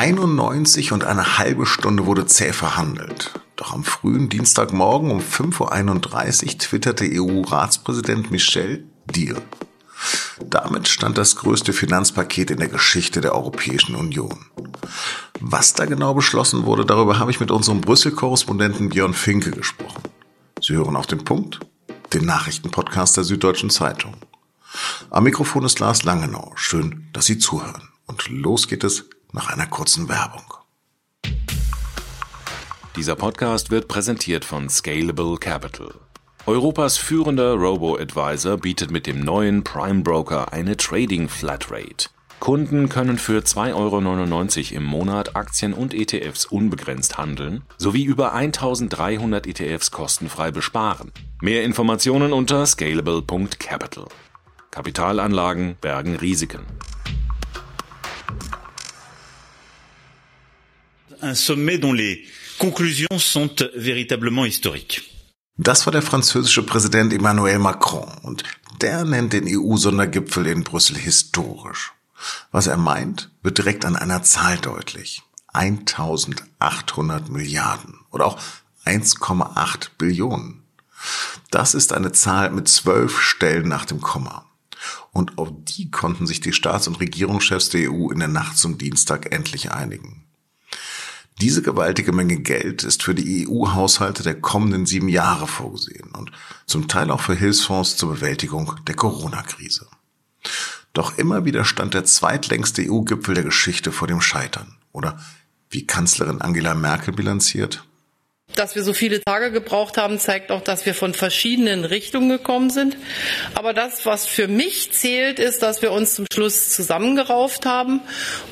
91 und eine halbe Stunde wurde zäh verhandelt. Doch am frühen Dienstagmorgen um 5.31 Uhr twitterte EU-Ratspräsident Michel Deal. Damit stand das größte Finanzpaket in der Geschichte der Europäischen Union. Was da genau beschlossen wurde, darüber habe ich mit unserem Brüssel-Korrespondenten Björn Finke gesprochen. Sie hören auf den Punkt, den Nachrichtenpodcast der Süddeutschen Zeitung. Am Mikrofon ist Lars Langenau. Schön, dass Sie zuhören. Und los geht es nach einer kurzen Werbung. Dieser Podcast wird präsentiert von Scalable Capital. Europas führender Robo-Advisor bietet mit dem neuen Prime Broker eine Trading Flatrate. Kunden können für 2,99 Euro im Monat Aktien und ETFs unbegrenzt handeln sowie über 1300 ETFs kostenfrei besparen. Mehr Informationen unter scalable.capital. Kapitalanlagen bergen Risiken. Un sommet dont les conclusions sont véritablement historiques. Das war der französische Präsident Emmanuel Macron und der nennt den EU-Sondergipfel in Brüssel historisch. Was er meint, wird direkt an einer Zahl deutlich. 1800 Milliarden oder auch 1,8 Billionen. Das ist eine Zahl mit zwölf Stellen nach dem Komma. Und auf die konnten sich die Staats- und Regierungschefs der EU in der Nacht zum Dienstag endlich einigen. Diese gewaltige Menge Geld ist für die EU-Haushalte der kommenden sieben Jahre vorgesehen und zum Teil auch für Hilfsfonds zur Bewältigung der Corona-Krise. Doch immer wieder stand der zweitlängste EU-Gipfel der Geschichte vor dem Scheitern. Oder wie Kanzlerin Angela Merkel bilanziert, dass wir so viele Tage gebraucht haben, zeigt auch, dass wir von verschiedenen Richtungen gekommen sind. Aber das, was für mich zählt, ist, dass wir uns zum Schluss zusammengerauft haben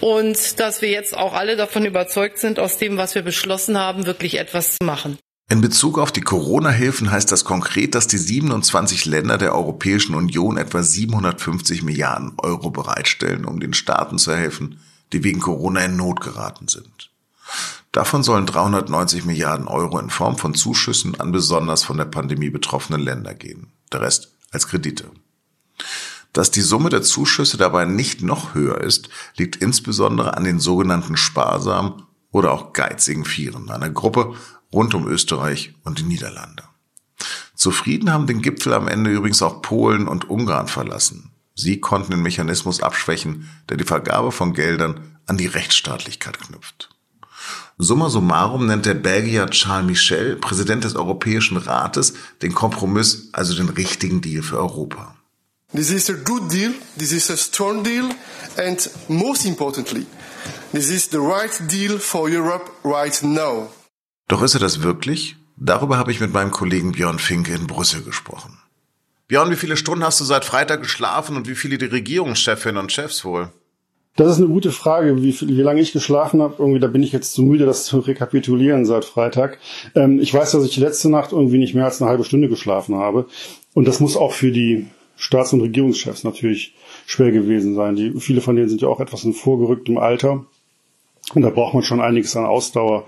und dass wir jetzt auch alle davon überzeugt sind, aus dem, was wir beschlossen haben, wirklich etwas zu machen. In Bezug auf die Corona-Hilfen heißt das konkret, dass die 27 Länder der Europäischen Union etwa 750 Milliarden Euro bereitstellen, um den Staaten zu helfen, die wegen Corona in Not geraten sind. Davon sollen 390 Milliarden Euro in Form von Zuschüssen an besonders von der Pandemie betroffene Länder gehen. Der Rest als Kredite. Dass die Summe der Zuschüsse dabei nicht noch höher ist, liegt insbesondere an den sogenannten sparsamen oder auch geizigen Vieren, einer Gruppe rund um Österreich und die Niederlande. Zufrieden haben den Gipfel am Ende übrigens auch Polen und Ungarn verlassen. Sie konnten den Mechanismus abschwächen, der die Vergabe von Geldern an die Rechtsstaatlichkeit knüpft. Summa summarum nennt der Belgier Charles Michel, Präsident des Europäischen Rates, den Kompromiss, also den richtigen Deal für Europa. This is a good deal, this is a strong deal and most importantly, this is the right deal for Europe right now. Doch ist er das wirklich? Darüber habe ich mit meinem Kollegen Björn Finke in Brüssel gesprochen. Björn, wie viele Stunden hast du seit Freitag geschlafen und wie viele die Regierungschefinnen und Chefs wohl? Das ist eine gute Frage, wie, wie lange ich geschlafen habe. Irgendwie, da bin ich jetzt zu müde, das zu rekapitulieren seit Freitag. Ähm, ich weiß, dass ich letzte Nacht irgendwie nicht mehr als eine halbe Stunde geschlafen habe. Und das muss auch für die Staats- und Regierungschefs natürlich schwer gewesen sein. Die, viele von denen sind ja auch etwas in vorgerücktem Alter. Und da braucht man schon einiges an Ausdauer.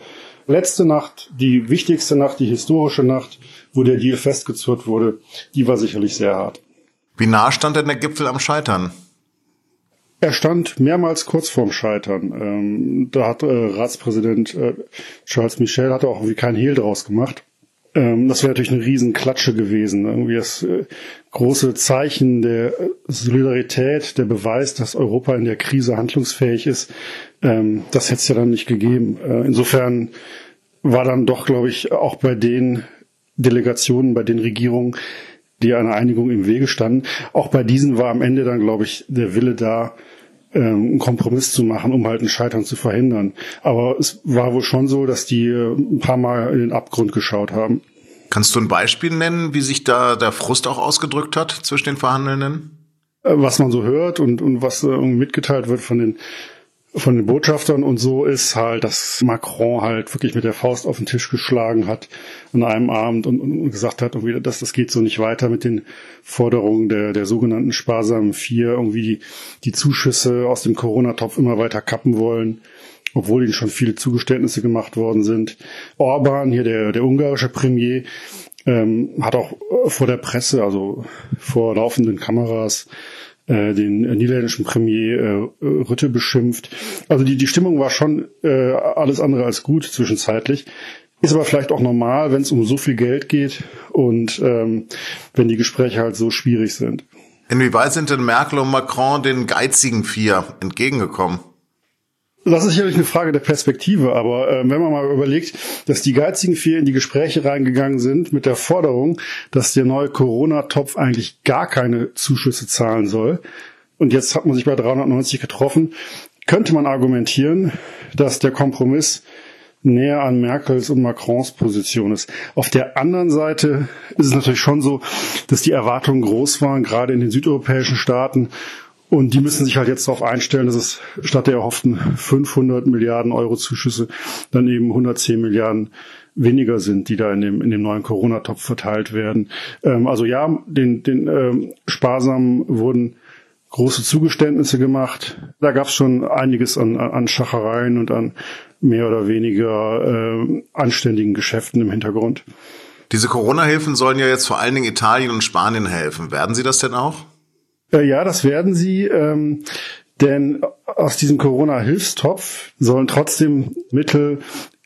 Letzte Nacht, die wichtigste Nacht, die historische Nacht, wo der Deal festgezurrt wurde, die war sicherlich sehr hart. Wie nah stand denn der Gipfel am Scheitern? Er stand mehrmals kurz vorm Scheitern. Ähm, da hat äh, Ratspräsident äh, Charles Michel hat auch irgendwie keinen Hehl draus gemacht. Ähm, das wäre natürlich eine Riesenklatsche gewesen. Irgendwie das äh, große Zeichen der Solidarität, der Beweis, dass Europa in der Krise handlungsfähig ist. Ähm, das hätte es ja dann nicht gegeben. Äh, insofern war dann doch, glaube ich, auch bei den Delegationen, bei den Regierungen, die einer Einigung im Wege standen. Auch bei diesen war am Ende dann, glaube ich, der Wille da, ähm, einen Kompromiss zu machen, um halt ein Scheitern zu verhindern. Aber es war wohl schon so, dass die äh, ein paar Mal in den Abgrund geschaut haben. Kannst du ein Beispiel nennen, wie sich da der Frust auch ausgedrückt hat zwischen den Verhandelnden? Äh, was man so hört und, und was äh, mitgeteilt wird von den von den Botschaftern und so ist halt, dass Macron halt wirklich mit der Faust auf den Tisch geschlagen hat an einem Abend und, und gesagt hat, irgendwie, dass das geht so nicht weiter mit den Forderungen der, der sogenannten sparsamen Vier, irgendwie die, die Zuschüsse aus dem Corona-Topf immer weiter kappen wollen, obwohl ihnen schon viele Zugeständnisse gemacht worden sind. Orban, hier der, der ungarische Premier, ähm, hat auch vor der Presse, also vor laufenden Kameras, äh, den niederländischen Premier äh, Rütte beschimpft. Also die, die Stimmung war schon äh, alles andere als gut zwischenzeitlich. Ist aber vielleicht auch normal, wenn es um so viel Geld geht und ähm, wenn die Gespräche halt so schwierig sind. Inwieweit sind denn Merkel und Macron den geizigen Vier entgegengekommen? Das ist sicherlich eine Frage der Perspektive, aber äh, wenn man mal überlegt, dass die geizigen vier in die Gespräche reingegangen sind mit der Forderung, dass der neue Corona-Topf eigentlich gar keine Zuschüsse zahlen soll, und jetzt hat man sich bei 390 getroffen, könnte man argumentieren, dass der Kompromiss näher an Merkels und Macrons Position ist. Auf der anderen Seite ist es natürlich schon so, dass die Erwartungen groß waren, gerade in den südeuropäischen Staaten und die müssen sich halt jetzt darauf einstellen, dass es statt der erhofften 500 Milliarden Euro Zuschüsse dann eben 110 Milliarden weniger sind, die da in dem, in dem neuen Corona-Topf verteilt werden. Ähm, also ja, den, den ähm, Sparsamen wurden große Zugeständnisse gemacht. Da gab es schon einiges an, an Schachereien und an mehr oder weniger äh, anständigen Geschäften im Hintergrund. Diese Corona-Hilfen sollen ja jetzt vor allen Dingen Italien und Spanien helfen. Werden sie das denn auch? Äh, ja, das werden sie. Ähm, denn aus diesem Corona-Hilfstopf sollen trotzdem Mittel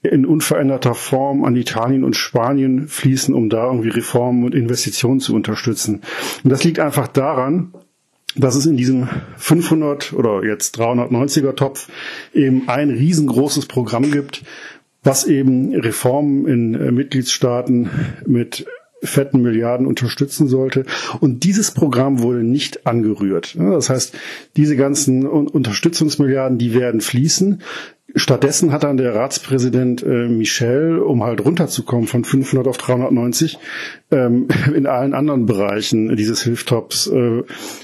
in unveränderter Form an Italien und Spanien fließen, um da irgendwie Reformen und Investitionen zu unterstützen. Und das liegt einfach daran, dass es in diesem 500 oder jetzt 390er Topf eben ein riesengroßes Programm gibt, was eben Reformen in äh, Mitgliedstaaten mit fetten Milliarden unterstützen sollte. Und dieses Programm wurde nicht angerührt. Das heißt, diese ganzen Unterstützungsmilliarden, die werden fließen. Stattdessen hat dann der Ratspräsident äh, Michel, um halt runterzukommen von 500 auf 390, ähm, in allen anderen Bereichen dieses Hilftops äh,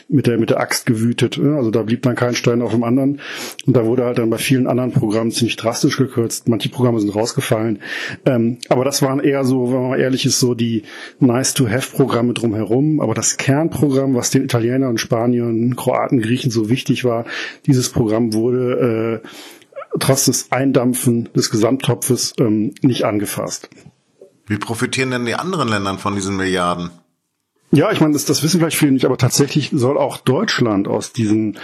mit der mit der Axt gewütet. Also da blieb dann kein Stein auf dem anderen. Und da wurde halt dann bei vielen anderen Programmen ziemlich drastisch gekürzt. Manche Programme sind rausgefallen. Ähm, aber das waren eher so, wenn man ehrlich ist, so die Nice-to-Have-Programme drumherum. Aber das Kernprogramm, was den Italienern, Spaniern, Kroaten, Griechen so wichtig war, dieses Programm wurde äh, trotz des Eindampfen des Gesamttopfes ähm, nicht angefasst. Wie profitieren denn die anderen Länder von diesen Milliarden? Ja, ich meine, das, das wissen vielleicht viele nicht, aber tatsächlich soll auch Deutschland aus diesem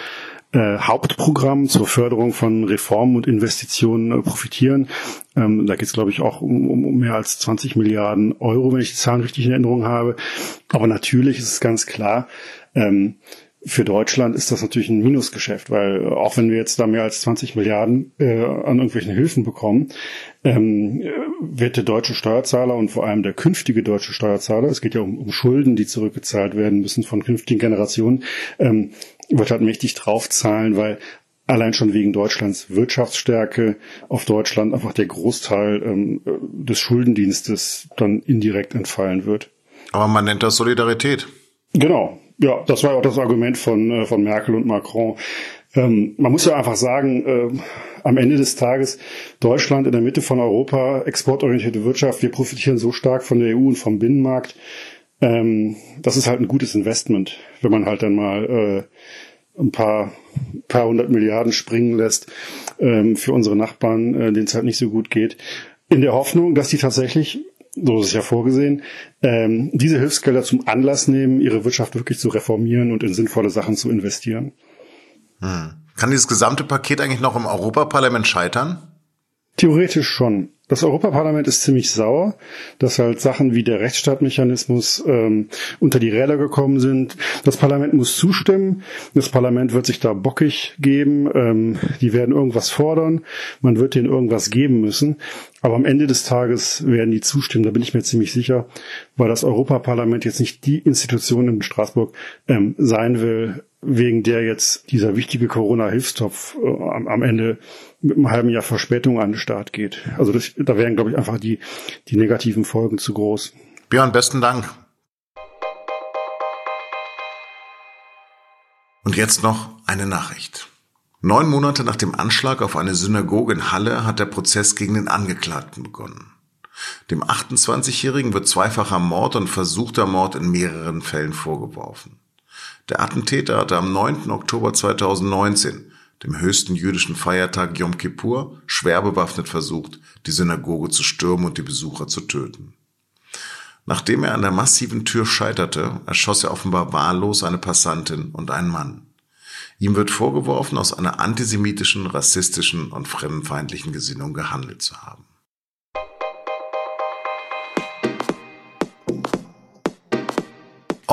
äh, Hauptprogramm zur Förderung von Reformen und Investitionen äh, profitieren. Ähm, da geht es, glaube ich, auch um, um mehr als 20 Milliarden Euro, wenn ich die Zahlen richtig in Erinnerung habe. Aber natürlich ist es ganz klar, ähm, für Deutschland ist das natürlich ein Minusgeschäft, weil auch wenn wir jetzt da mehr als 20 Milliarden äh, an irgendwelchen Hilfen bekommen, ähm, wird der deutsche Steuerzahler und vor allem der künftige deutsche Steuerzahler, es geht ja um, um Schulden, die zurückgezahlt werden müssen von künftigen Generationen, ähm, wird halt mächtig draufzahlen, weil allein schon wegen Deutschlands Wirtschaftsstärke auf Deutschland einfach der Großteil ähm, des Schuldendienstes dann indirekt entfallen wird. Aber man nennt das Solidarität. Genau, ja, das war ja auch das Argument von, äh, von Merkel und Macron. Ähm, man muss ja einfach sagen, äh, am Ende des Tages Deutschland in der Mitte von Europa, exportorientierte Wirtschaft, wir profitieren so stark von der EU und vom Binnenmarkt. Ähm, das ist halt ein gutes Investment, wenn man halt dann mal äh, ein paar, paar hundert Milliarden springen lässt ähm, für unsere Nachbarn, äh, denen es halt nicht so gut geht. In der Hoffnung, dass die tatsächlich so ist es ja vorgesehen, ähm, diese Hilfsgelder zum Anlass nehmen, ihre Wirtschaft wirklich zu reformieren und in sinnvolle Sachen zu investieren. Hm. Kann dieses gesamte Paket eigentlich noch im Europaparlament scheitern? Theoretisch schon. Das Europaparlament ist ziemlich sauer, dass halt Sachen wie der Rechtsstaatmechanismus ähm, unter die Räder gekommen sind. Das Parlament muss zustimmen. Das Parlament wird sich da bockig geben. Ähm, die werden irgendwas fordern. Man wird denen irgendwas geben müssen. Aber am Ende des Tages werden die zustimmen. Da bin ich mir ziemlich sicher, weil das Europaparlament jetzt nicht die Institution in Straßburg ähm, sein will, wegen der jetzt dieser wichtige Corona-Hilfstopf äh, am, am Ende mit einem halben Jahr Verspätung an den Start geht. Also das, da wären, glaube ich, einfach die, die negativen Folgen zu groß. Björn, besten Dank. Und jetzt noch eine Nachricht. Neun Monate nach dem Anschlag auf eine Synagoge in Halle hat der Prozess gegen den Angeklagten begonnen. Dem 28-Jährigen wird zweifacher Mord und versuchter Mord in mehreren Fällen vorgeworfen. Der Attentäter hatte am 9. Oktober 2019 dem höchsten jüdischen Feiertag Yom Kippur, schwer bewaffnet versucht, die Synagoge zu stürmen und die Besucher zu töten. Nachdem er an der massiven Tür scheiterte, erschoss er offenbar wahllos eine Passantin und einen Mann. Ihm wird vorgeworfen, aus einer antisemitischen, rassistischen und fremdenfeindlichen Gesinnung gehandelt zu haben.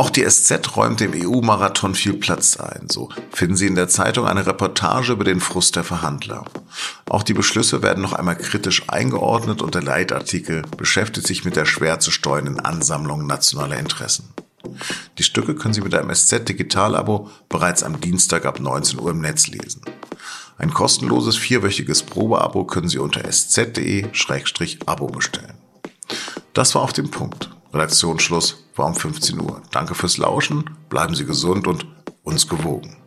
Auch die SZ räumt dem EU-Marathon viel Platz ein. So finden Sie in der Zeitung eine Reportage über den Frust der Verhandler. Auch die Beschlüsse werden noch einmal kritisch eingeordnet und der Leitartikel beschäftigt sich mit der schwer zu steuernden Ansammlung nationaler Interessen. Die Stücke können Sie mit einem SZ-Digital-Abo bereits am Dienstag ab 19 Uhr im Netz lesen. Ein kostenloses vierwöchiges Probeabo können Sie unter sz.de-abo bestellen. Das war auf dem Punkt. Redaktionsschluss war um 15 Uhr. Danke fürs Lauschen, bleiben Sie gesund und uns gewogen.